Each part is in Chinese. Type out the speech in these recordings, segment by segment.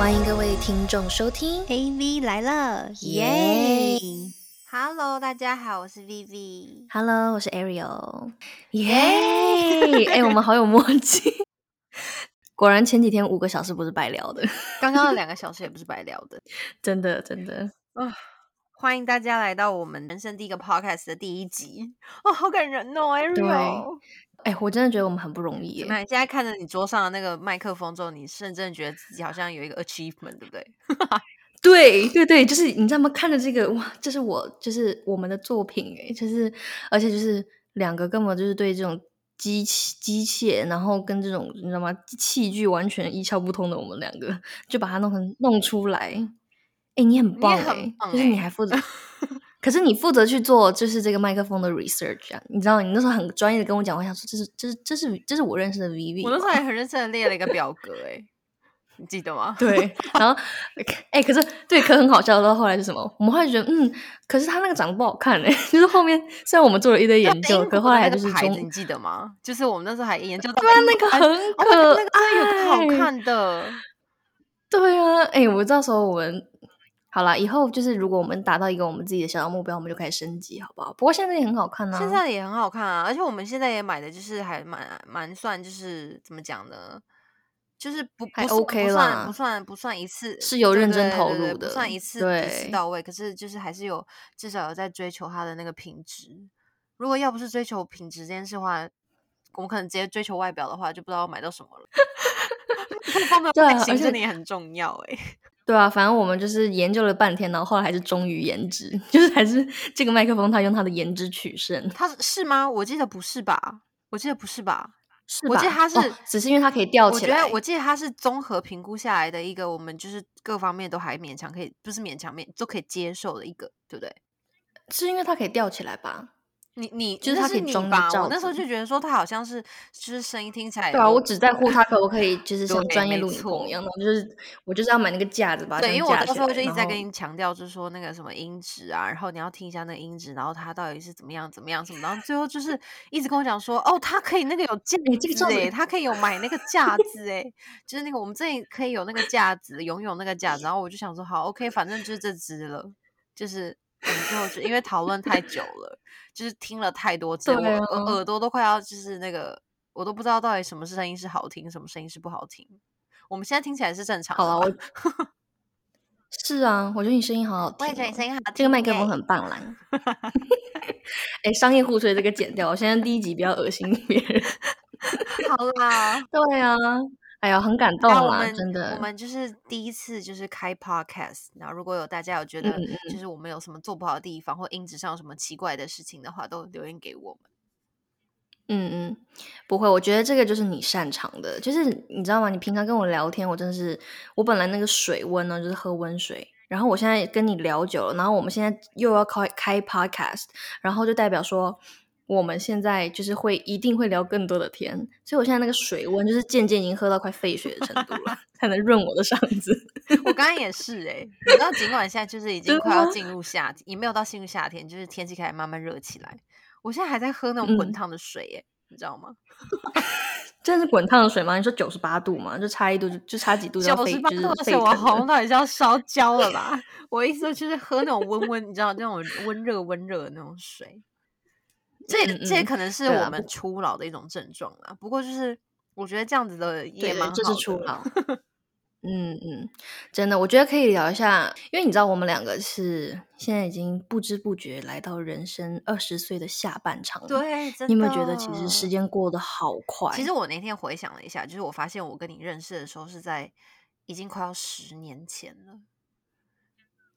欢迎各位听众收听。AV 来了，耶耶！Hello，大家好，我是 Vivi。Hello，我是 Ariel。耶！哎，我们好有默契。果然前几天五个小时不是白聊的，刚刚的两个小时也不是白聊的。真 的真的。欢迎大家来到我们人生第一个 podcast 的第一集。哦，好感人哦，Ariel。哎，我真的觉得我们很不容易耶。怎么样？现在看着你桌上的那个麦克风之后，你甚至觉得自己好像有一个 achievement，对不对？对对对，就是你知道吗？看着这个哇，这是我就是我们的作品哎，就是而且就是两个根本就是对这种机器机械，然后跟这种你知道吗器具完全一窍不通的我们两个，就把它弄成弄出来。哎，你很棒哎，很棒就是你欸还负责，可是你负责去做就是这个麦克风的 research 啊，你知道你那时候很专业的跟我讲，我想说这是这是这是这是我认识的 Vivi，我那时候很认真的列了一个表格，哎，你记得吗？对，然后哎、可是对，可很好笑。到后来是什么？我们后来觉得，嗯，可是他那个长得不好看哎、就是后面虽然我们做了一堆研究，可后来还就是中你记得吗？就是我们那时候还研究到，对啊，那个哎很哦可爱，那个真的有个好。看的。对啊，哎、我到时候我们好了，以后就是如果我们达到一个我们自己的小小目标，我们就开始升级，好不好？不过现在也很好看啊。现在也很好看啊，而且我们现在也买的就是还蛮蛮算就是怎么讲呢？就是不不还 OK 不算啦不算不算一次是有对认真对对对投入的不算一次一次到位，可是就是还是有至少有在追求它的那个品质。如果要不是追求品质这件事的话，我们可能直接追求外表的话，就不知道要买到什么了。风的对啊外形而且真的也很重要哎、对啊，反正我们就是研究了半天，然后后来还是忠于颜值，就是还是这个麦克风它用它的颜值取胜，它是是吗？我记得不是吧？我记得不是吧？是吧？我记得它是哦只是因为它可以吊起来。我觉得我记得它是综合评估下来的一个，我们就是各方面都还勉强可以，不是勉强面都可以接受的一个，对不对？是因为它可以吊起来吧？你你就是那它可以装我那时候就觉得说他好像是就是声音听起来对啊，我只在乎他可不可以，就是像专业录影错棚一样的，我就是我就是要买那个架子吧对，因为我到时候就一直在跟你强调，就是说那个什么音质啊，然后你要听一下那个音质，然后它到底是怎么样怎么样什么，然后最后就是一直跟我讲说，哦，它可以那个有架子子诶，它可以有买那个架子诶，就是那个我们这里可以有那个架子，拥有那个架子，然后我就想说，好，OK，反正就是这只了，就是最后就因为讨论太久了，就是听了太多次，我耳耳朵都快要就是那个，我都不知道到底什么声音是好听，什么声音是不好听。我们现在听起来是正常的好了，吧我 是啊，我觉得你声音好好听、我也觉得你声音，音好这个麦克风很棒啦。哎，商业互吹这个剪掉，我现在第一集不要恶心别人。好啦。对啊，哎呀，很感动啦，那我们真的。我们就是第一次就是开 podcast，然后如果有大家有觉得就是我们有什么做不好的地方，或音质上有什么奇怪的事情的话，都留言给我们。嗯嗯，不会，我觉得这个就是你擅长的，就是你知道吗？你平常跟我聊天，我真的是，我本来那个水温呢就是喝温水，然后我现在跟你聊久了，然后我们现在又要开开 podcast，然后就代表说我们现在就是会一定会聊更多的天，所以我现在那个水温就是渐渐已经喝到快沸水的程度了，才能润我的嗓子。我刚刚也是哎、你知道，尽管现在就是已经快要进入夏天，也没有到进入夏天，就是天气开始慢慢热起来，我现在还在喝那种滚嗯烫的水哎、你知道吗？真的是滚烫的水吗？你说九十八度吗？就差一度就就差几度就九十八就是度的水，我。喉咙到底是要烧焦了吧？我意思就是喝那种温温，你知道那种温热温热的那种水。这这可能是我们初老的一种症状啦。不过就是我觉得这样子的也对蛮好的。这是初老。嗯嗯，真的，我觉得可以聊一下，因为你知道我们两个是现在已经不知不觉来到人生二十岁的下半场了。，对，真你有没有觉得其实时间过得好快？其实我那天回想了一下，就是我发现我跟你认识的时候是在已经快要十年前了。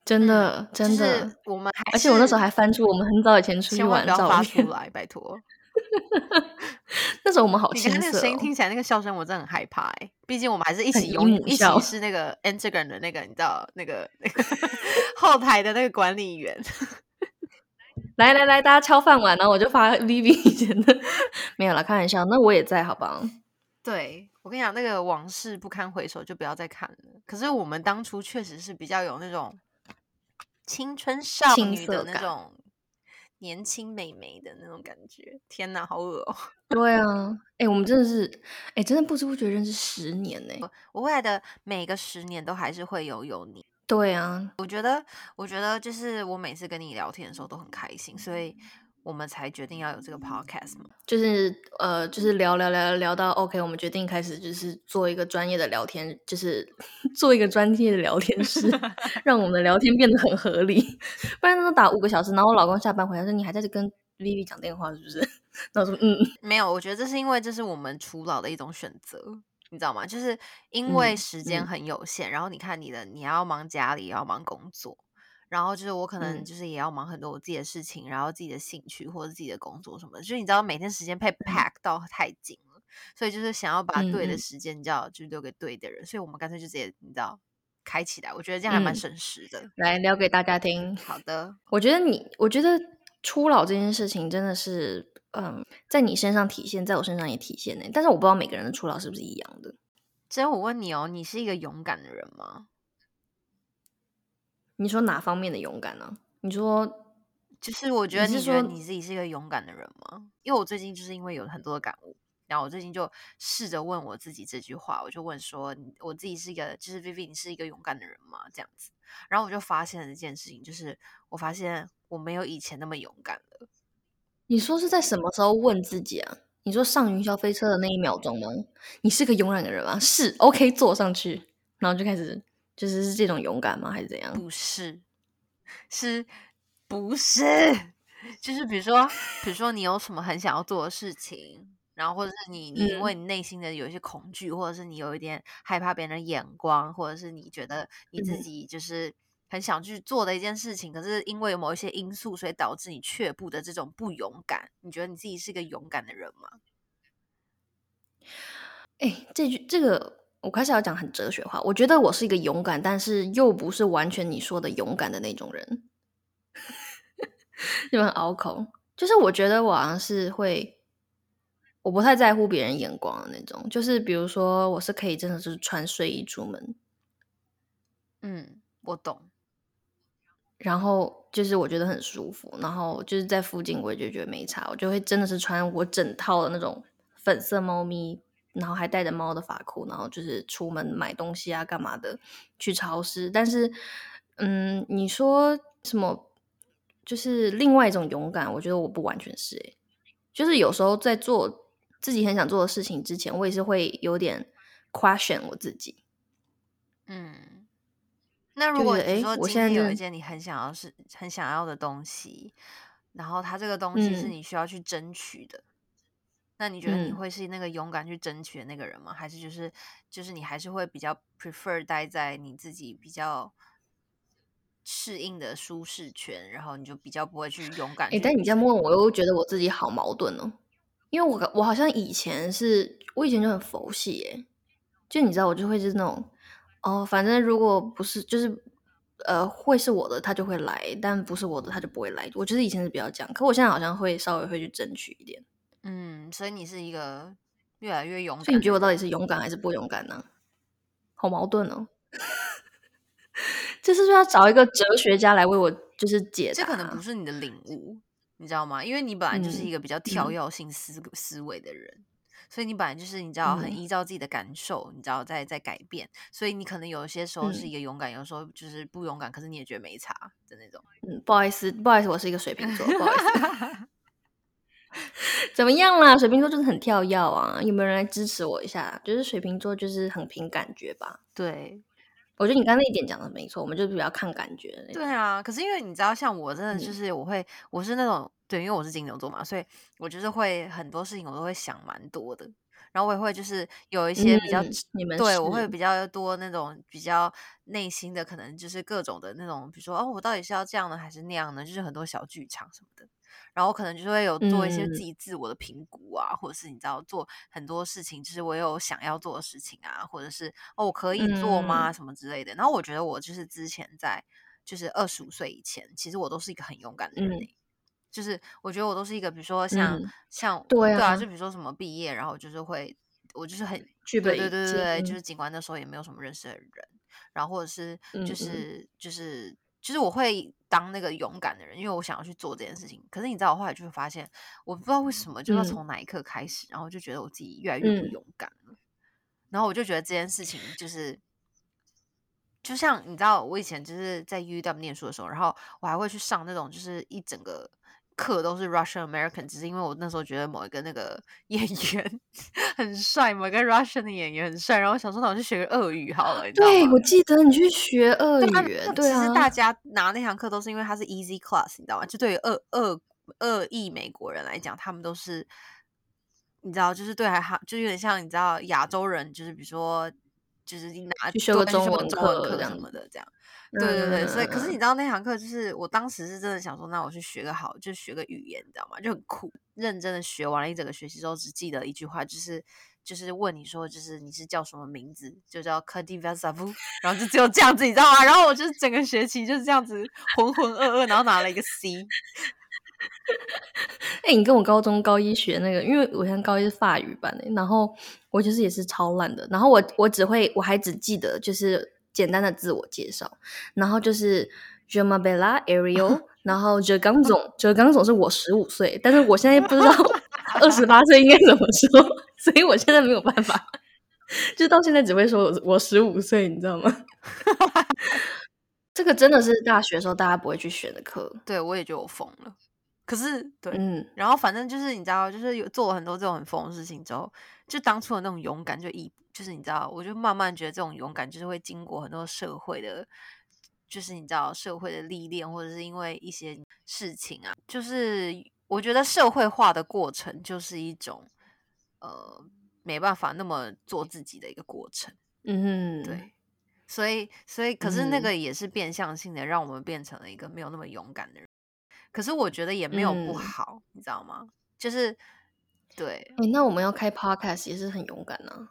真的、嗯真的，就是我们还而且我那时候还翻出我们很早以前出去玩的照不要发出片，来，拜托。那时候我们好青你刚刚那个。声音听起来，那个笑声我真的很害怕哎、毕竟我们还是一起拥一起 是那个 Instagram 的那个，你知道那个那个后台的那个管理员。来来来，大家敲饭碗，然后我就发 Vivi 以前的，没有了，开玩笑，那我也在，好不好？对我跟你讲，那个往事不堪回首，就不要再看了。可是我们当初确实是比较有那种青春少女的那种年轻美眉的那种感觉。天哪，好恶哦！对啊，哎，我们真的是，哎，真的不知不觉认识十年呢。我未来的每个十年都还是会有有你。对啊，我觉得，我觉得就是我每次跟你聊天的时候都很开心，所以。我们才决定要有这个 podcast 嘛，就是呃，就是聊聊聊聊到 OK，我们决定开始就是做一个专业的聊天，就是 做一个专业的聊天室，让我们的聊天变得很合理。不然都打五个小时，然后我老公下班回来说：“你还在这跟 Vivi 讲电话是不是？” 那我说：“嗯，没有。”我觉得这是因为这是我们初老的一种选择，你知道吗？就是因为时间很有限，然后你看你的，你要忙家里，要忙工作。然后就是我可能就是也要忙很多我自己的事情，然后自己的兴趣或者自己的工作什么的，就是你知道每天时间被 pack 到太紧了，所以就是想要把对的时间，你知道就留给对的人，所以我们干脆就直接你知道开起来，我觉得这样还蛮省时的。来聊给大家听。好的，我觉得你，我觉得初老这件事情真的是，嗯，在你身上体现，在我身上也体现呢。但是我不知道每个人的初老是不是一样的。只有我问你哦，你是一个勇敢的人吗？你说哪方面的勇敢呢？你说，就是我觉得你觉得你自己是一个勇敢的人吗？因为我最近就是因为有很多的感悟，然后我最近就试着问我自己这句话，我就问说，我自己是一个，就是 Vivi，你是一个勇敢的人吗？这样子，然后我就发现了一件事情，就是我发现我没有以前那么勇敢了。你说是在什么时候问自己啊？你说上云霄飞车的那一秒钟吗？你是个勇敢的人吗？是，OK，坐上去，然后就开始。就是是这种勇敢吗？还是怎样？不是，是不是？就是比如说，比如说你有什么很想要做的事情，然后或者是你你因为你内心的有一些恐惧，或者是你有一点害怕别人的眼光，或者是你觉得你自己就是很想去做的一件事情，可是因为某一些因素，所以导致你却步的这种不勇敢。你觉得你自己是个勇敢的人吗？哎，这句这个。我开始要讲很哲学化，我觉得我是一个勇敢，但是又不是完全你说的勇敢的那种人，就很拗口。就是我觉得我好像是会，我不太在乎别人眼光的那种。就是比如说，我是可以真的是穿睡衣出门。嗯，我懂。然后就是我觉得很舒服，然后就是在附近我也就觉得没差，我就会真的是穿我整套的那种粉色猫咪。然后还带着猫的法裤，然后就是出门买东西啊，干嘛的？去超市。但是，嗯，你说什么？就是另外一种勇敢，我觉得我不完全是诶。就是有时候在做自己很想做的事情之前，我也是会有点 question 我自己。嗯，那如果你说今天有一件你很想要、是很想要的东西，然后它这个东西是你需要去争取的。那你觉得你会是那个勇敢去争取的那个人吗？还是就是就是你还是会比较 prefer 待在你自己比较适应的舒适圈，然后你就比较不会去勇敢？哎，但你这样问，我又觉得我自己好矛盾哦。因为我我好像以前是我以前就很佛系，哎，就你知道，我就会是那种哦，反正如果不是就是呃会是我的，他就会来；但不是我的，他就不会来。我觉得以前是比较这样，可我现在好像会稍微会去争取一点。嗯，所以你是一个越来越勇敢。所以你觉得我到底是勇敢还是不勇敢呢？好矛盾哦。这是要 找一个哲学家来为我就是解这可能不是你的领悟，你知道吗？因为你本来就是一个比较跳跃性思思维的人，所以你本来就是你知道很依照自己的感受，你知道在在改变。所以你可能有些时候是一个勇敢，有时候就是不勇敢，可是你也觉得没差的那种。嗯，不好意思，不好意思，我是一个水瓶座，不好意思。怎么样啦？水瓶座就是很跳跃啊！有没有人来支持我一下？就是水瓶座就是很凭感觉吧？对，我觉得你刚那一点讲的没错，我们就比较看感觉。对啊，可是因为你知道，像我真的就是我会，我是那种对，因为我是金牛座嘛，所以我就是会很多事情我都会想蛮多的，然后我也会就是有一些比较，你们对我会比较多那种比较内心的，可能就是各种的那种，比如说哦，我到底是要这样呢，还是那样呢？就是很多小剧场什么的。然后可能就会有做一些自己自我的评估啊，或者是你知道做很多事情，就是我有想要做的事情啊，或者是哦我可以做吗？什么之类的。然后我觉得我就是之前在就是二十五岁以前，其实我都是一个很勇敢的人，就是我觉得我都是一个，比如说像像对啊，就比如说什么毕业，然后就是会我就是很具备对对对对，就是尽管那时候也没有什么认识的人，然后或者是就是就是。就是我会当那个勇敢的人，因为我想要去做这件事情。可是你知道，我后来就会发现，我不知道为什么，就是从哪一刻开始，然后就觉得我自己越来越不勇敢了。然后我就觉得这件事情就是，就像你知道，我以前就是在 U W 念书的时候，然后我还会去上那种就是一整个。课都是 Russian American，只是因为我那时候觉得某一个那个 演员很帅，某个 Russian 的演员很帅，然后想说那我去学个俄语好了。对，我记得你去学俄语，对啊。其实大家拿那堂课都是因为它是 easy class，你知道吗？就对于恶恶恶意美国人来讲，他们都是你知道，就是对还好，就有点像你知道亚洲人，就是比如说就是拿去修个中文课什么的这样。对对对，所以可是你知道那堂课就是我当时是真的想说，那我去学个好，就学个语言，你知道吗？就很酷。认真的学完了一整个学期之后，只记得一句话，就是就是问你说，就是你是叫什么名字？就叫 Kadiva Savu，然后就只有这样子，你知道吗？然后我就是整个学期就是这样子浑浑噩噩，然后拿了一个 C。哎，你跟我高中高一学那个，因为我现在高一是法语班的，然后我就是也是超烂的，然后我我只会，我还只记得就是。简单的自我介绍，然后就是 Jumabella Ariel，然后就刚总，哲刚总是我十五岁，但是我现在不知道 二十八岁应该怎么说，所以我现在没有办法，就到现在只会说我我十五岁，你知道吗？这个真的是大学时候大家不会去选的课，对我也觉得我疯了。可是对，嗯，然后反正就是你知道，就是有做了很多这种很疯的事情之后，就当初的那种勇敢就一。就是你知道，我就慢慢觉得这种勇敢，就是会经过很多社会的，就是你知道社会的历练，或者是因为一些事情啊，就是我觉得社会化的过程就是一种呃没办法那么做自己的一个过程。嗯，对，所以所以可是那个也是变相性的，让我们变成了一个没有那么勇敢的人。可是我觉得也没有不好，你知道吗？就是对，哎，那我们要开 podcast 也是很勇敢呢。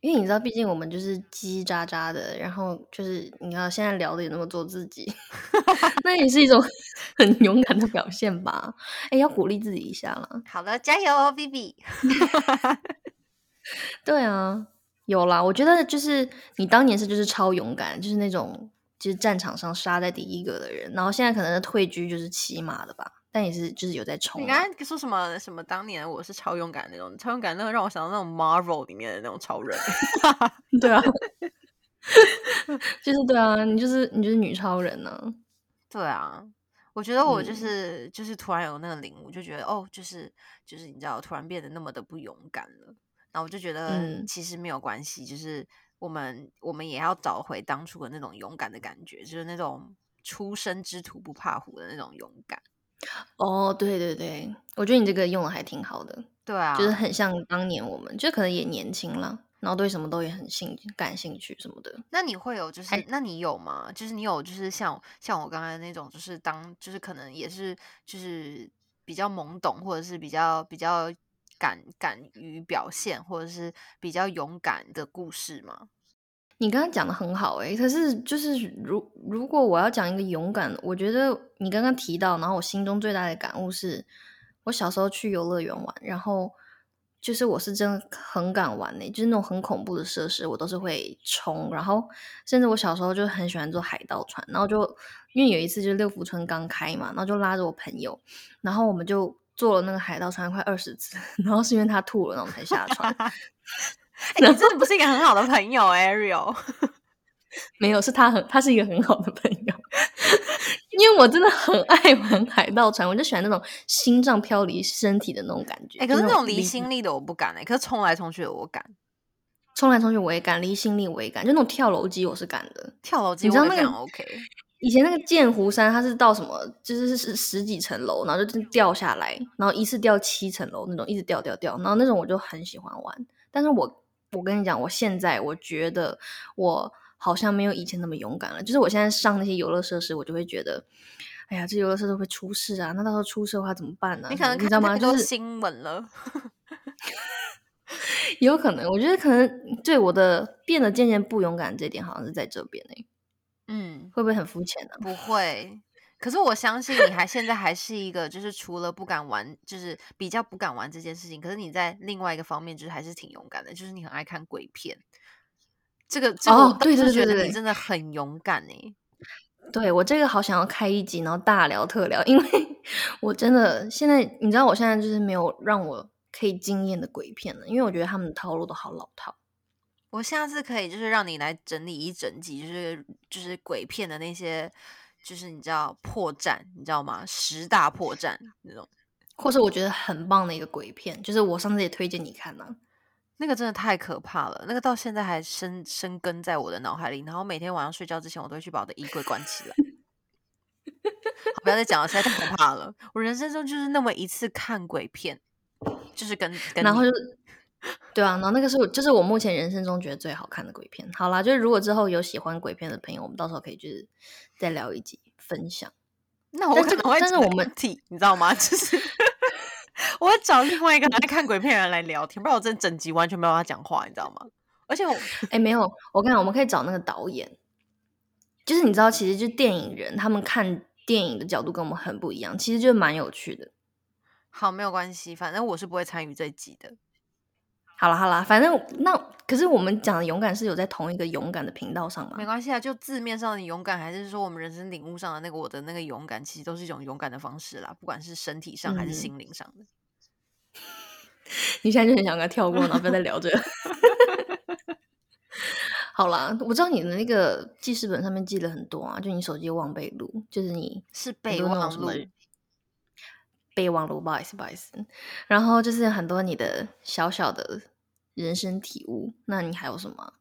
因为你知道，毕竟我们就是叽叽喳喳的，然后就是你要现在聊的也那么做自己，那也是一种 很勇敢的表现吧？哎，要鼓励自己一下了。好了，加油哦，B B。对啊，有啦，我觉得就是你当年是就是超勇敢，就是那种就是战场上杀在第一个的人，然后现在可能退居就是骑马的吧。但也是，就是有在冲。你刚才说什么什么？当年我是超勇敢那种，超勇敢，那个让我想到那种 Marvel 里面的那种超人。对啊，就是对啊，你就是你就是女超人呢。对啊，我觉得我就是就是突然有那个领悟，就觉得哦，就是就是你知道，突然变得那么的不勇敢了。然后我就觉得其实没有关系，就是我们我们也要找回当初的那种勇敢的感觉，就是那种初生之犊不怕虎的那种勇敢。哦，对对对，我觉得你这个用的还挺好的。对啊，就是很像当年我们，就可能也年轻了，然后对什么都也很兴感兴趣什么的。那你会有就是，那你有吗？就是你有就是像像我刚才那种，就是当就是可能也是就是比较懵懂，或者是比较比较敢敢于表现，或者是比较勇敢的故事吗？你刚刚讲的很好诶，可是就是如如果我要讲一个勇敢，我觉得你刚刚提到，然后我心中最大的感悟是，我小时候去游乐园玩，然后就是我是真的很敢玩呢，就是那种很恐怖的设施，我都是会冲，然后甚至我小时候就很喜欢坐海盗船，然后就因为有一次就是六福村刚开嘛，然后就拉着我朋友，然后我们就坐了那个海盗船快二十次，然后是因为他吐了，然后才下船。你真的不是一个很好的朋友，Ariel。没有，是他很，他是一个很好的朋友。因为我真的很爱玩海盗船，我就喜欢那种心脏飘离身体的那种感觉。哎，可是那种离心力的我不敢哎，可是冲来冲去的我敢，冲来冲去我也敢，离心力我也敢，就那种跳楼机我是敢的。跳楼机我知道那个 OK？以前那个剑湖山，它是到什么，就是是十几层楼，然后就掉下来，然后一次掉七层楼那种，一直掉掉掉，然后那种我就很喜欢玩，但是我。我跟你讲，我现在我觉得我好像没有以前那么勇敢了。就是我现在上那些游乐设施，我就会觉得，哎呀，这游乐设施会出事啊！那到时候出事的话怎么办呢？你可能你知道吗？就是新闻了，有可能。我觉得可能对我的变得渐渐不勇敢这点，好像是在这边哎。嗯，会不会很肤浅呢？不会。可是我相信你还现在还是一个，就是除了不敢玩，就是比较不敢玩这件事情。可是你在另外一个方面，就是还是挺勇敢的，就是你很爱看鬼片。这个这个，我是觉得你真的很勇敢哎。对我这个好想要开一集，然后大聊特聊，因为 我真的现在你知道，我现在就是没有让我可以惊艳的鬼片了，因为我觉得他们的套路都好老套。我下次可以就是让你来整理一整集，就是就是鬼片的那些，就是你知道破绽，你知道吗？十大破绽那种，或是我觉得很棒的一个鬼片，就是我上次也推荐你看呢。那个真的太可怕了，那个到现在还深深根在我的脑海里，然后每天晚上睡觉之前，我都会去把我的衣柜关起来。好，不要再讲了，实在太可怕了。我人生中就是那么一次看鬼片，就是跟跟然后就 对啊，然后那个是我就是我目前人生中觉得最好看的鬼片。好啦，就是如果之后有喜欢鬼片的朋友，我们到时候可以就是再聊一集分享。那我可能会，但是我们替你知道吗？就是。我会找另外一个爱看鬼片人来聊天，不然我真整集完全没有他讲话，你知道吗？而且我 哎，没有，我跟你讲，我们可以找那个导演，就是你知道，其实就电影人他们看电影的角度跟我们很不一样，其实就蛮有趣的。好，没有关系，反正我是不会参与这集的。好了好了，反正那可是我们讲的勇敢是有在同一个勇敢的频道上嘛？没关系啊，就字面上的勇敢，还是说我们人生领悟上的那个我的那个勇敢，其实都是一种勇敢的方式啦，不管是身体上还是心灵上的。你现在就很想跟他跳过，然后不要再聊这个。好啦，我知道你的那个记事本上面记了很多啊，就你手机忘备录，就是你是备忘录，备忘录，不好意思，不好意思。然后就是很多你的小小的。人生体悟，那你还有什么？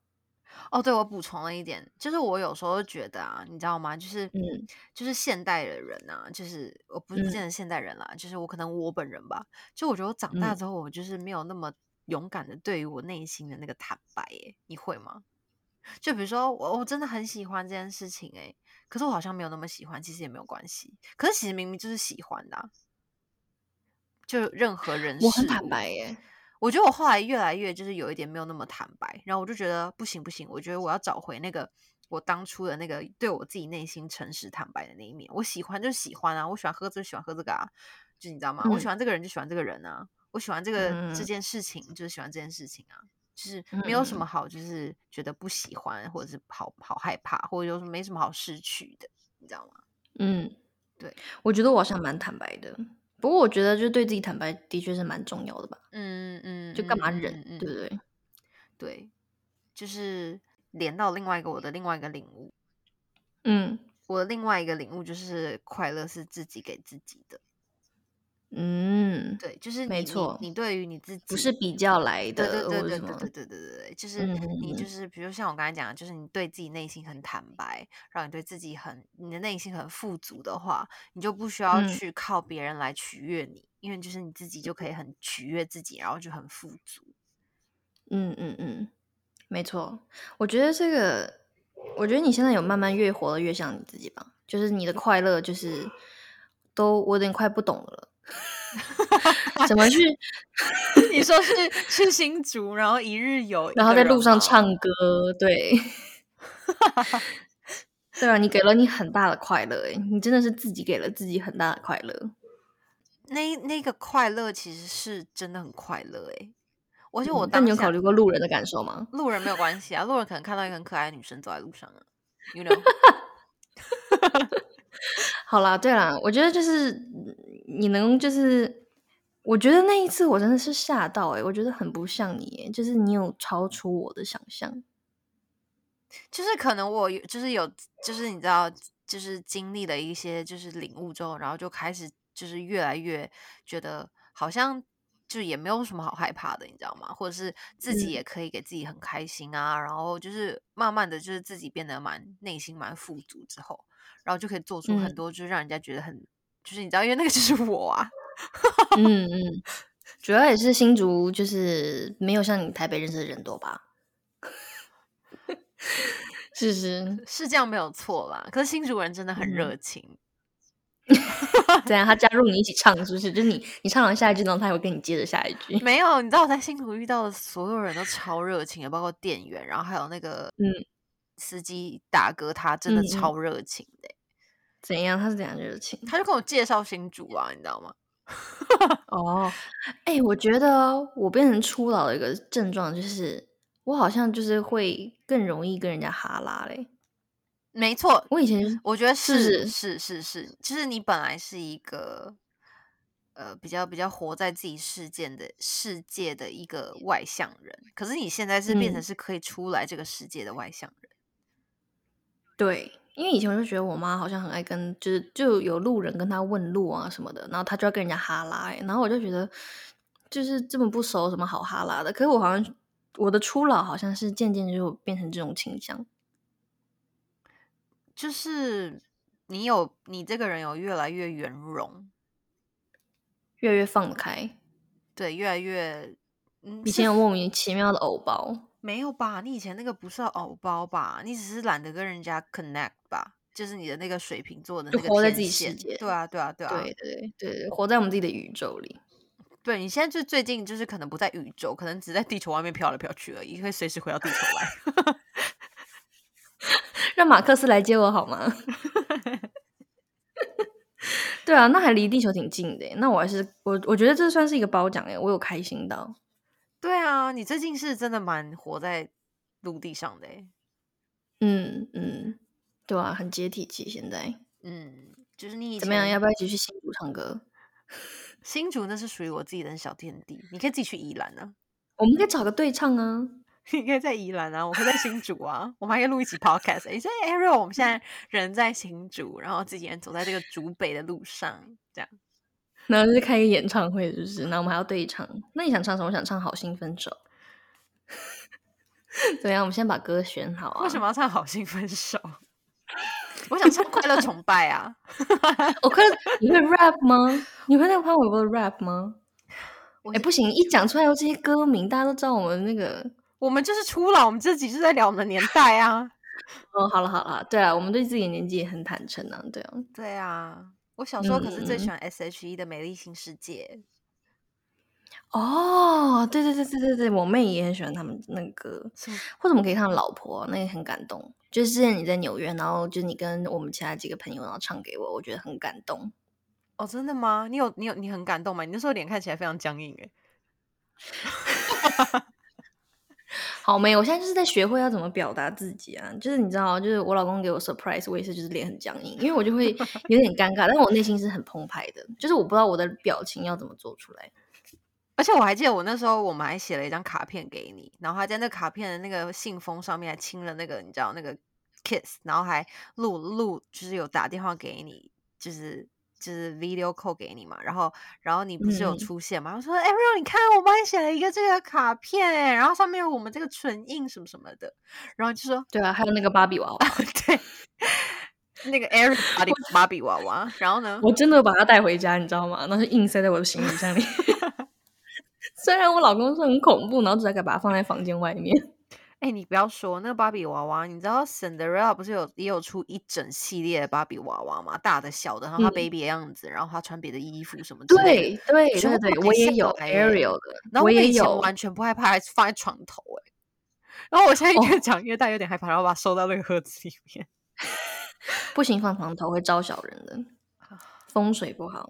哦，对，我补充了一点，就是我有时候觉得啊，你知道吗？就是，嗯，就是现代的人啊，就是我不是不见得现代人啦，就是我可能我本人吧，就我觉得我长大之后，我就是没有那么勇敢的对于我内心的那个坦白，哎，你会吗？就比如说我我真的很喜欢这件事情，诶，可是我好像没有那么喜欢，其实也没有关系，可是其实明明就是喜欢的，就任何人我很坦白，耶。我觉得我后来越来越就是有一点没有那么坦白，然后我就觉得不行不行，我觉得我要找回那个我当初的那个对我自己内心诚实坦白的那一面。我喜欢就喜欢啊，我喜欢喝就喜欢喝这个啊，就你知道吗？我喜欢这个人就喜欢这个人啊，我喜欢这个这件事情就是喜欢这件事情啊，就是没有什么好就是觉得不喜欢或者是好好害怕或者就是没什么好失去的，你知道吗？嗯，对，我觉得我好像蛮坦白的。不过我觉得，就对自己坦白，的确是蛮重要的吧。嗯嗯，就干嘛忍，对不对？对，就是连到另外一个我的另外一个领悟。嗯，我的另外一个领悟就是快乐是自己给自己的。嗯，对，就是没错。你对于你自己不是比较来的，对对对对对对对对对，就是你就是比如像我刚才讲的，就是你对自己内心很坦白，让你对自己很你的内心很富足的话，你就不需要去靠别人来取悦你，因为就是你自己就可以很取悦自己，然后就很富足。嗯嗯嗯，没错。我觉得这个，我觉得你现在有慢慢越活的越像你自己吧，就是你的快乐，就是都我有点快不懂了。怎么去？你说是去新竹，然后一日游，然后在路上唱歌，对，对啊，你给了你很大的快乐，哎，你真的是自己给了自己很大的快乐。那那个快乐其实是真的很快乐，哎，而且我但你有考虑过路人的感受吗？路人没有关系啊，路人可能看到一个很可爱的女生走在路上啊，you know。好啦，对啦，我觉得就是你能，就是我觉得那一次我真的是吓到哎，我觉得很不像你，就是你有超出我的想象，就是可能我有，就是有，就是你知道，就是经历了一些就是领悟之后，然后就开始就是越来越觉得好像就也没有什么好害怕的，你知道吗？或者是自己也可以给自己很开心啊，然后就是慢慢的就是自己变得蛮内心蛮富足之后。然后就可以做出很多，就是让人家觉得很，就是你知道，因为那个就是我啊。嗯 嗯，主要也是新竹，就是没有像你台北认识的人多吧？是是是这样没有错啦。可是新竹人真的很热情。怎样？他加入你一起唱，是不是？就是你你唱完下一句，然后他会跟你接着下一句。没有，你知道我在新竹遇到的所有人都超热情的，包括店员，然后还有那个嗯。司机大哥他真的超热情的，怎样？他是怎样热情？他就跟我介绍新主啊，你知道吗？哦，哎，我觉得我变成初老的一个症状就是，我好像就是会更容易跟人家哈拉嘞。没错，我以前我觉得是是是是是，就是你本来是一个呃比较比较活在自己世界的世界的一个外向人，可是你现在是变成嗯是可以出来这个世界的外向人。对，因为以前我就觉得我妈好像很爱跟，就是就有路人跟她问路啊什么的，然后她就要跟人家哈拉、欸，然后我就觉得就是这么不熟，什么好哈拉的？可是我好像我的初老好像是渐渐就变成这种倾向。就是你有你这个人有越来越圆融，越来越放得开，对，越来越嗯，以前有莫名其妙的偶包，没有吧？你以前那个不是偶包吧？你只是懒得跟人家 connect 吧？就是你的那个水瓶座的那个天活在自己世界对啊，对啊，对啊，对对对对，活在我们自己的宇宙里。对你现在就最近就是可能不在宇宙，可能只在地球外面飘来飘去而已，会随时回到地球来。让马克思来接我好吗？对啊，那还离地球挺近的。那我还是我，我觉得这算是一个褒奖哎，我有开心到。对啊，你最近是真的蛮活在陆地上的欸嗯嗯，对啊，很接地气。现在嗯，就是你以怎么样？前要不要一起去新竹唱歌？新竹那是属于我自己的小天地，你可以自己去宜兰啊，我们可以找个对唱啊。你可以在宜兰啊，我会在新竹啊，我们还可以录一起 podcast 欸。你说 Ariel，我们现在人在新竹，然后自己人走在这个竹北的路上，这样。然后就是开一个演唱会，是不是？那我们还要对唱。那你想唱什么？我想唱《好心分手》。怎么样？我们先把歌选好啊。为什么要唱《好心分手》？我想唱《快乐崇拜》啊。我快乐，你会 rap 吗？你会那个潘玮柏的 rap 吗？我哎、不行，一讲出来有这些歌名，大家都知道我们那个。我们就是初老，我们这集是在聊我们的年代啊。哦，好了好了，对啊，我们对自己的年纪也很坦诚啊，对啊。对啊，我小时候可是最喜嗯欢 S.H.E 的《美丽新世界》。哦，对对对对对对，我妹也很喜欢他们那个歌，什么或者我们可以看老婆，那也很感动。就是之前你在纽约，然后就是你跟我们其他几个朋友，然后唱给我，我觉得很感动。哦，真的吗？你有你有你很感动吗？你那时候脸看起来非常僵硬哎。好没有，我现在就是在学会要怎么表达自己啊。就是你知道，就是我老公给我 surprise，我也是就是脸很僵硬，因为我就会 有点尴尬，但我内心是很澎湃的，就是我不知道我的表情要怎么做出来。而且我还记得我那时候我们还写了一张卡片给你，然后还在那卡片的那个信封上面还亲了那个你知道那个 kiss，然后还录录就是有打电话给你，就是就是 video call 给你嘛，然后然后你不是有嗯出现嘛？我说 Ariel，你看我帮你写了一个这个卡片哎，然后上面有我们这个唇印什么什么的，然后就说对啊，还有那个芭比娃娃，对，那个 Ariel 芭比芭比娃娃，然后呢？我真的把它带回家，你知道吗？那是硬塞在我的行李箱里。虽然我老公说很恐怖，然后只大概把它放在房间外面。哎、你不要说那个芭比娃娃，你知道 Cinderella 不是有也有出一整系列的芭比娃娃吗？大的、小的，然后她嗯 baby 的样子，然后她穿别的衣服什么之类的。对对对我也有 Ariel 的，然后我以前我也有。完全不害怕，还放在床头哎、然后我现在越哦讲越大，有点害怕，然后把它收到那个盒子里面。不行，放床头会招小人的，风水不好。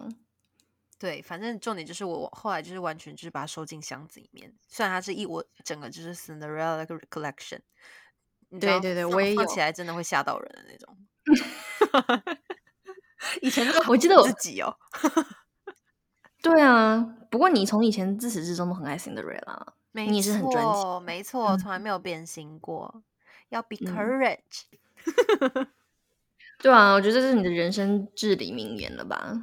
对，反正重点就是我后来就是完全就是把它收进箱子里面，虽然它是一我整个就是 Cinderella 的 collection，对对对我也有起来真的会吓到人的那种。以前那个我记得我自己哦，对啊，不过你从以前自始至终都很爱 Cinderella，没你也是很专情错，没错，嗯从来没有变心过。要 be 嗯 courage，对啊，我觉得这是你的人生至理名言了吧？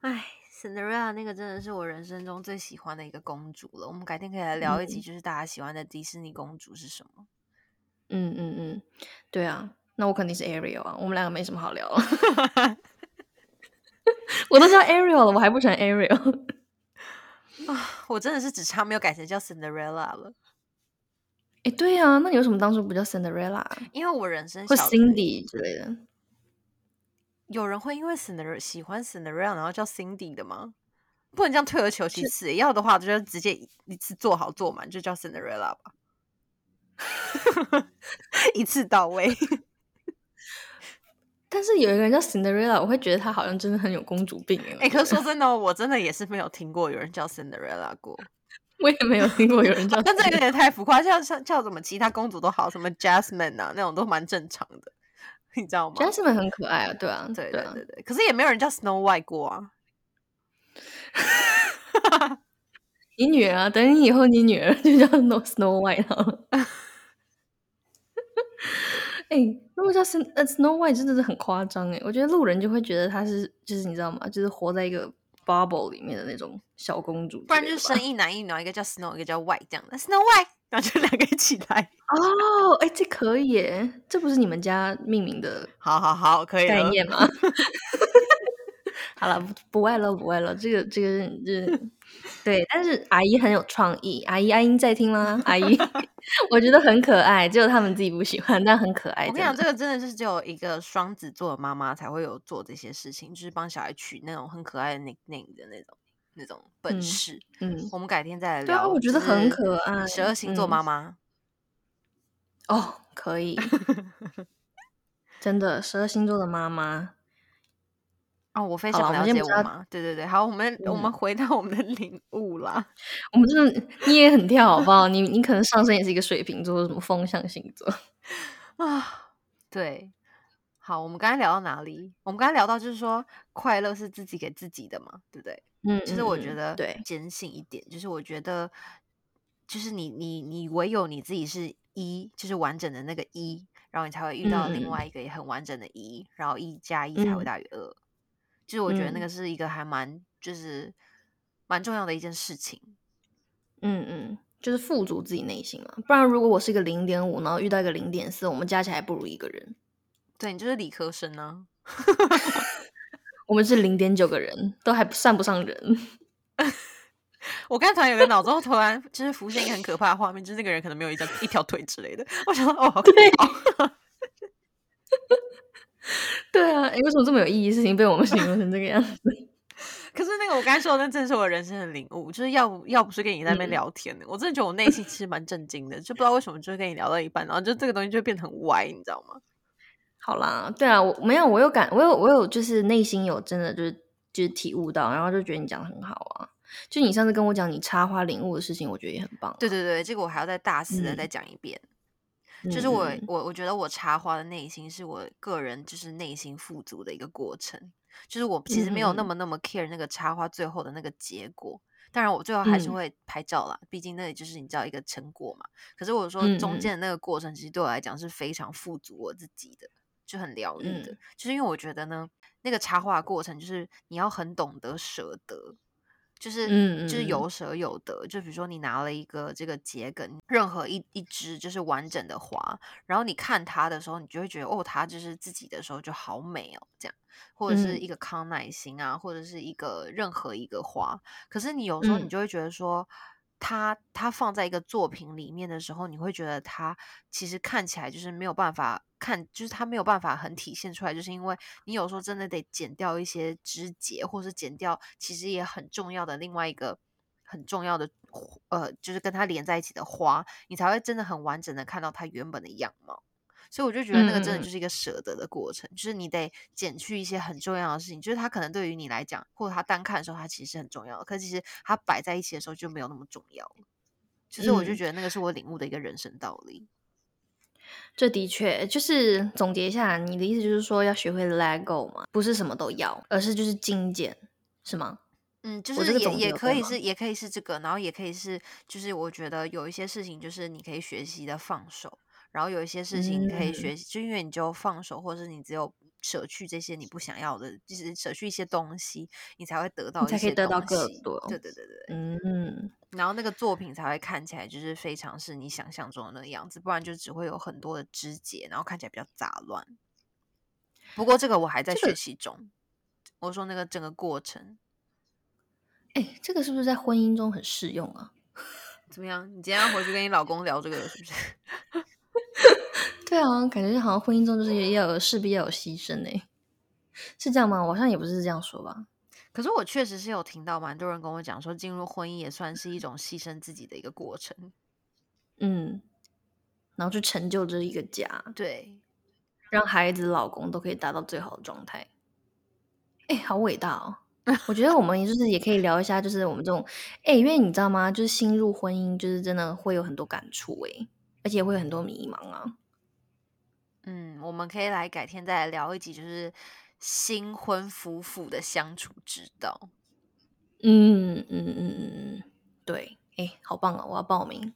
哎，Cinderella 那个真的是我人生中最喜欢的一个公主了。我们改天可以来聊一集，嗯就是大家喜欢的迪士尼公主是什么。嗯嗯嗯，对啊，那我肯定是 Ariel 啊，我们两个没什么好聊。我都叫 Ariel 了，我还不喜欢 Ariel。啊，我真的是只差没有改成叫 Cinderella 了，哎，对啊，那你为什么当初不叫 Cinderella 因为我人生或小 Cindy 之类的？有人会因为 Cinderella 喜欢 Cinderella 然后叫 Cindy 的吗？不能这样退而求其次，要的话就是直接一一次做好做满，就叫 Cinderella 吧，一次到位。但是有一个人叫 Cinderella，我会觉得她好像真的很有公主病哎。哎、可是说真的哦，我真的也是没有听过有人叫 Cinderella 过，我也没有听过有人叫但这有点太浮夸，像像叫什么其他公主都好，什么 Jasmine 啊那种都蛮正常的。你知道吗？Jasmine 很可爱啊，对啊，对对啊，对对对，可是也没有人叫 Snow White 过啊。你女儿啊，等你以后你女儿就叫 No Snow White 好了。哎、如果叫 Sn 呃 Snow White 真的是很夸张哎，我觉得路人就会觉得她是就是你知道吗？就是活在一个 bubble 里面的那种小公主不然就是生一男一女，一个叫 Snow，一个叫 White 这样的 Snow White，然后就两个一起来。哦，哎、这可以耶，这不是你们家命名的好好好，可以了。概念吗？好了，不不爱了，不爱了。这个这个就是对，但是阿姨很有创意。阿姨，阿英在听吗？阿姨，我觉得很可爱，只有他们自己不喜欢，但很可爱。我跟你讲，这个真的是只有一个双子座的妈妈才会有做这些事情，就是帮小孩取那种很可爱的 nickname 的那种那种本嗯事。嗯，我们改天再来对啊聊。我觉得很可爱十二星座嗯妈妈，哦，可以，真的，十二星座的妈妈，哦，我非常了解我妈。对对对，好，我们我们嗯回到我们的领悟啦。我们真的你也很跳，好不好？你你可能上升也是一个水瓶座，什么风象星座。啊，对，好，我们刚才聊到哪里？我们刚才聊到就是说，快乐是自己给自己的嘛，对不对？嗯，其实我觉得对，坚信一点，就是我觉得，就是你你你唯有你自己是一，就是完整的那个一，然后你才会遇到另外一个也很完整的一，然后一加一才会嗯大于二。就是我觉得那嗯个是一个还蛮就是蛮重要的一件事情。嗯嗯，就是富足自己内心嘛。不然，如果我是一个零点五，然后遇到一个零点四，我们加起来不如一个人。对你就是理科生呢、我们是零点九个人，都还不算不上人。我刚才突然有个脑中突然就是浮现一个很可怕的画面，就是那个人可能没有一张一条腿之类的。我想说，哦，好可对 对啊，哎，为什么这么有意义的事情被我们形容成这个样子？可是那个我刚才说的，那正是我人生的领悟，就是要不要不是跟你在那边嗯聊天的，我真的觉得我内心其实蛮震惊的，就不知道为什么就是跟你聊到一半，然后就这个东西就会变得很歪，你知道吗？好啦，对啊，我没有，我有感，我有，我有，就是内心有真的就是就是体悟到，然后就觉得你讲的很好啊。就你上次跟我讲你插花领悟的事情，我觉得也很棒啊。对对对，这个我还要再大肆的嗯再讲一遍。嗯，就是我嗯我我觉得我插花的内心是我个人就是内心富足的一个过程，就是我其实没有那嗯么那么 care 那个插花最后的那个结果。当然，我最后还是嗯会拍照啦，毕竟那也就是你知道一个成果嘛。可是我说中间的那个过程，其实对我来讲是非常富足我自己的，就很疗愈的。嗯就是因为我觉得呢，那个插画过程就是你要很懂得舍得，就是嗯嗯就是有舍有得。就比如说你拿了一个这个桔梗，任何一一支就是完整的花，然后你看它的时候，你就会觉得哦，它就是自己的时候就好美哦，这样，或者是嗯一个康乃馨啊，或者是一个任何一个花。可是你有时候你嗯就会觉得说。它它放在一个作品里面的时候，你会觉得它其实看起来就是没有办法看，就是它没有办法很体现出来，就是因为你有时候真的得剪掉一些枝节，或是剪掉其实也很重要的另外一个很重要的呃，就是跟它连在一起的花，你才会真的很完整的看到它原本的样貌。所以我就觉得那个真的就是一个舍得的过程，就是你得减去一些很重要的事情，就是它可能对于你来讲，或者它单看的时候，它其实是很重要的，可是其实它摆在一起的时候就没有那么重要了。其实我就嗯觉得那个是我领悟的一个人生道理。这的确就是总结一下，你的意思就是说要学会 let go 嘛，不是什么都要，而是就是精简，是吗？嗯，就是也也可以是，也可以是这个，然后也可以是，就是我觉得有一些事情就是你可以学习的放手，然后有一些事情可以嗯。学习，就因为你就放手，或者是你只有舍去这些你不想要的，就是舍去一些东西，你才会得到一些才可以得到更多对对对对，嗯，然后那个作品才会看起来就是非常是你想象中的那个样子，不然就只会有很多的枝节，然后看起来比较杂乱。不过这个我还在这个学习中，我说那个整个过程哎，这个是不是在婚姻中很适用啊？怎么样？你今天要回去跟你老公聊这个是不是？对啊，感觉好像婚姻中就是要有势必要有牺牲呢，是这样吗？我好像也不是这样说吧。可是我确实是有听到蛮多人跟我讲说，进入婚姻也算是一种牺牲自己的一个过程。嗯，然后去成就这一个家，对，让孩子、老公都可以达到最好的状态。哎，好伟大哦！我觉得我们就是也可以聊一下，就是我们这种哎，因为你知道吗？就是新入婚姻，就是真的会有很多感触哎，而且会有很多迷茫啊。嗯，我们可以来改天再来聊一集，就是新婚夫妇的相处之道。嗯嗯嗯嗯嗯，对，哎，好棒啊！我要报名。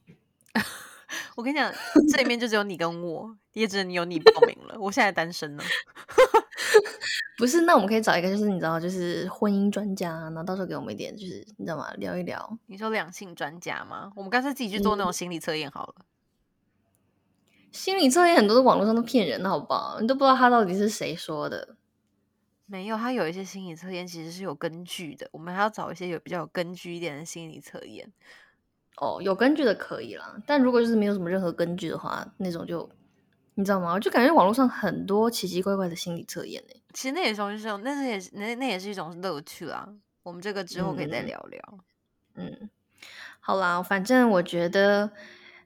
我跟你讲，这里面就只有你跟我，也只有你报名了。我现在单身呢。不是，那我们可以找一个，就是你知道，就是婚姻专家，然后到时候给我们一点，就是你知道吗？聊一聊。你说两性专家吗？我们干脆自己去做那种心理测验好了。心理测验很多的网络上都骗人，好不好？你都不知道他到底是谁说的。没有，他有一些心理测验其实是有根据的。我们还要找一些有比较有根据一点的心理测验。哦，有根据的可以啦，但如果就是没有什么任何根据的话，那种就你知道吗？我就感觉网络上很多奇奇怪怪的心理测验呢。其实那也是一种，那是也是那那也是一种乐趣啦。我们这个之后可以再聊聊。嗯，好啦，反正我觉得，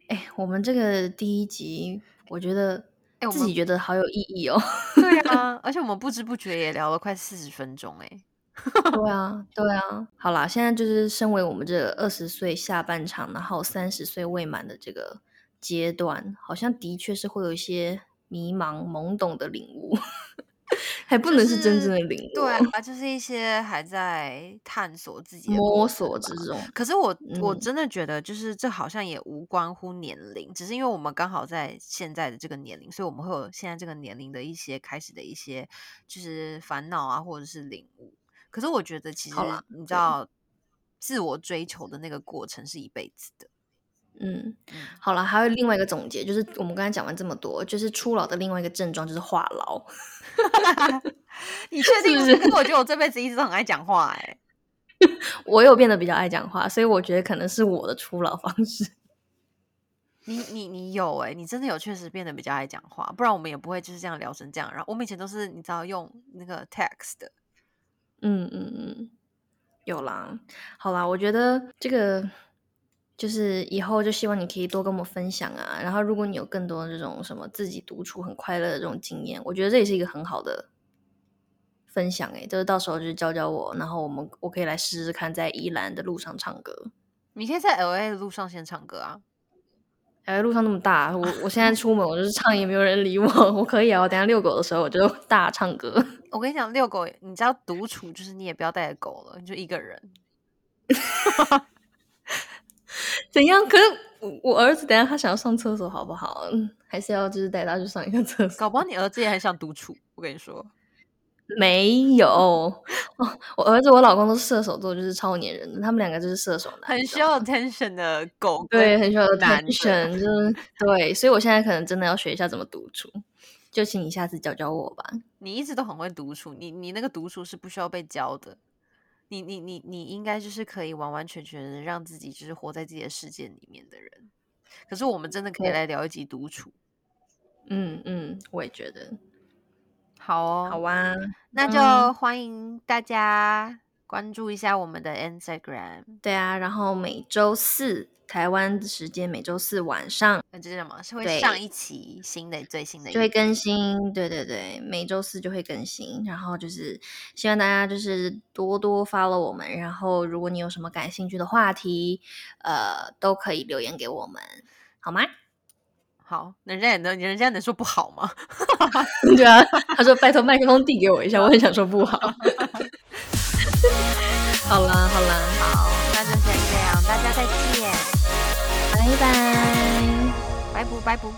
哎，我们这个第一集，我觉得，哎，自己觉得好有意义哦。对啊，而且我们不知不觉也聊了快四十分钟，哎。对啊，对啊，好啦，现在就是身为我们这二十岁下半场，然后三十岁未满的这个阶段，好像的确是会有一些迷茫、懵懂的领悟，还不能是真正的领悟。对啊，就是一些还在探索自己、摸索之中。可是我我真的觉得，就是这好像也无关乎年龄，只是因为我们刚好在现在的这个年龄，所以我们会有现在这个年龄的一些开始的一些就是烦恼啊，或者是领悟。可是我觉得，其实你知道，自我追求的那个过程是一辈子的。嗯，好了，还有另外一个总结，就是我们刚才讲完这么多，就是初老的另外一个症状就是话痨。你确定？是不是？我觉得我这辈子一直都很爱讲话，哎，我有变得比较爱讲话，所以我觉得可能是我的初老方式。你你你有哎，你真的有确实变得比较爱讲话，不然我们也不会就是这样聊成这样。然后我们以前都是你知道用那个 text 的。嗯嗯嗯，有啦，好啦，我觉得这个就是以后就希望你可以多跟我们分享啊。然后，如果你有更多这种什么自己独处很快乐的这种经验，我觉得这也是一个很好的分享诶。就是到时候就是教教我，然后我们我可以来试试看，在宜兰的路上唱歌。你可以在 L A 的路上先唱歌啊。哎，路上那么大，我我现在出门，我就是唱也没有人理我，我可以啊。我等下遛狗的时候，我就大唱歌。我跟你讲，遛狗，你知道独处就是你也不要带着狗了，你就一个人。怎样？可是我儿子等下他想要上厕所，好不好？还是要就是带他去上一个厕所？搞不好你儿子也很想独处。我跟你说。没有哦，我儿子我老公都是射手座，就是超粘人的。他们两个就是射手男，很需要 attention 的狗，对，很需要 attention，就是对。所以我现在可能真的要学一下怎么独处，就请你下次教教我吧。你一直都很会独处，你你那个独处是不需要被教的。你你你你应该就是可以完完全全的让自己就是活在自己的世界里面的人。可是我们真的可以来聊一集独处。嗯嗯，我也觉得。好哦，好啊，那就欢迎大家关注一下我们的 Instagram。对啊，然后每周四台湾时间，每周四晚上，那这是什么？是会上一期新的最新的，就会更新。对对对，每周四就会更新。然后就是希望大家就是多多 follow 我们。然后如果你有什么感兴趣的话题，呃，都可以留言给我们，好吗？好，人家也能，人家能说不好吗？对啊，他说拜托麦克风递给我一下，我很想说不好。好啦，好啦，好，那就先这样，大家再见，拜拜，拜不拜不。